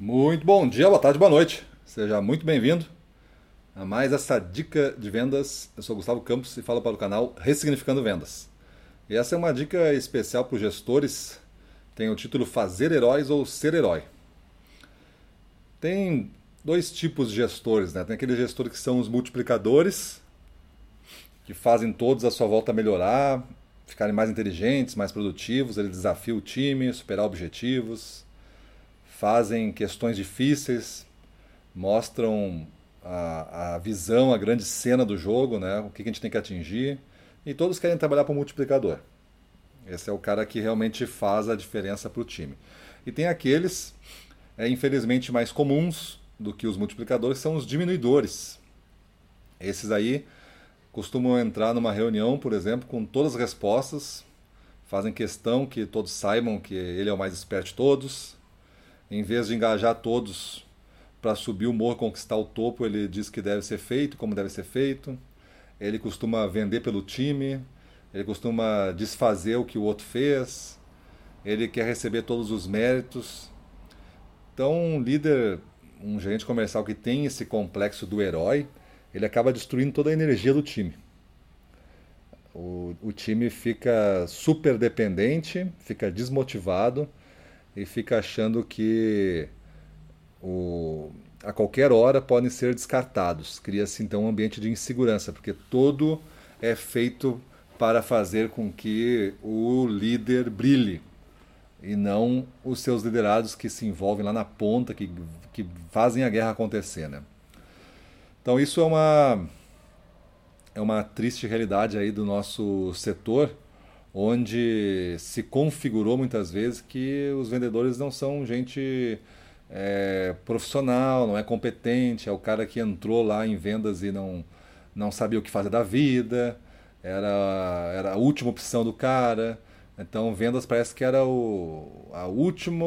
Muito bom dia, boa tarde, boa noite. Seja muito bem-vindo a mais essa dica de vendas. Eu sou Gustavo Campos e falo para o canal Ressignificando Vendas. E essa é uma dica especial para os gestores. Tem o título Fazer Heróis ou Ser Herói. Tem dois tipos de gestores, né? Tem aqueles gestores que são os multiplicadores, que fazem todos à sua volta melhorar, ficarem mais inteligentes, mais produtivos, eles desafiam o time, superar objetivos, fazem questões difíceis, mostram a, a visão, a grande cena do jogo, né? o que a gente tem que atingir, e todos querem trabalhar para o multiplicador. Esse é o cara que realmente faz a diferença para o time. E tem aqueles, é, infelizmente, mais comuns do que os multiplicadores, são os diminuidores. Esses aí costumam entrar numa reunião, por exemplo, com todas as respostas, fazem questão que todos saibam que ele é o mais esperto de todos, em vez de engajar todos para subir o morro, conquistar o topo, ele diz que deve ser feito, como deve ser feito. Ele costuma vender pelo time, ele costuma desfazer o que o outro fez, ele quer receber todos os méritos. Então, um líder, um gerente comercial que tem esse complexo do herói, ele acaba destruindo toda a energia do time. O, o time fica super dependente, fica desmotivado e fica achando que o, a qualquer hora podem ser descartados. Cria-se então um ambiente de insegurança, porque todo é feito para fazer com que o líder brilhe e não os seus liderados que se envolvem lá na ponta, que, que fazem a guerra acontecer. Né? Então isso é uma, é uma triste realidade aí do nosso setor, onde se configurou muitas vezes que os vendedores não são gente é, profissional, não é competente, é o cara que entrou lá em vendas e não, não sabia o que fazer da vida, era, era a última opção do cara. Então vendas parece que era o, a última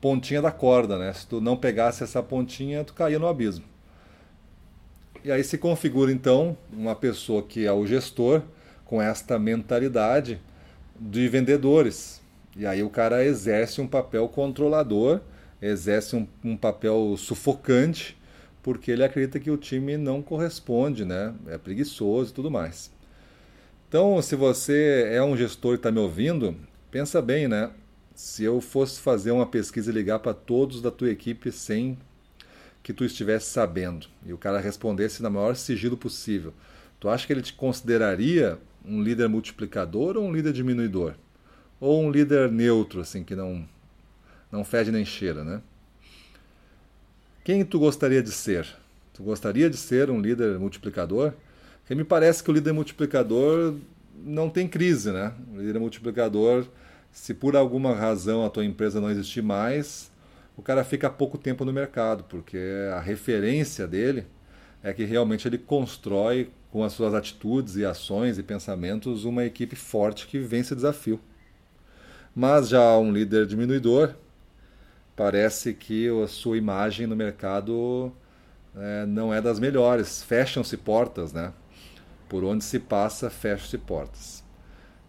pontinha da corda, né? Se tu não pegasse essa pontinha, tu caía no abismo. E aí se configura então uma pessoa que é o gestor com esta mentalidade de vendedores. E aí o cara exerce um papel controlador, exerce um, um papel sufocante, porque ele acredita que o time não corresponde, né? É preguiçoso e tudo mais. Então, se você é um gestor e está me ouvindo, pensa bem, né? Se eu fosse fazer uma pesquisa e ligar para todos da tua equipe sem que tu estivesse sabendo e o cara respondesse na maior sigilo possível, tu acha que ele te consideraria um líder multiplicador ou um líder diminuidor? Ou um líder neutro, assim, que não, não fede nem cheira, né? Quem tu gostaria de ser? Tu gostaria de ser um líder multiplicador? Porque me parece que o líder multiplicador não tem crise, né? O líder multiplicador, se por alguma razão a tua empresa não existir mais, o cara fica pouco tempo no mercado, porque a referência dele é que realmente ele constrói com as suas atitudes e ações e pensamentos uma equipe forte que vence o desafio. Mas já um líder diminuidor, parece que a sua imagem no mercado é, não é das melhores. Fecham-se portas, né? Por onde se passa, fecham-se portas.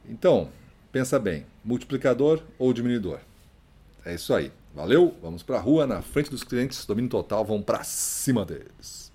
Então, pensa bem, multiplicador ou diminuidor? É isso aí. Valeu, vamos para a rua, na frente dos clientes, domínio total, vamos para cima deles.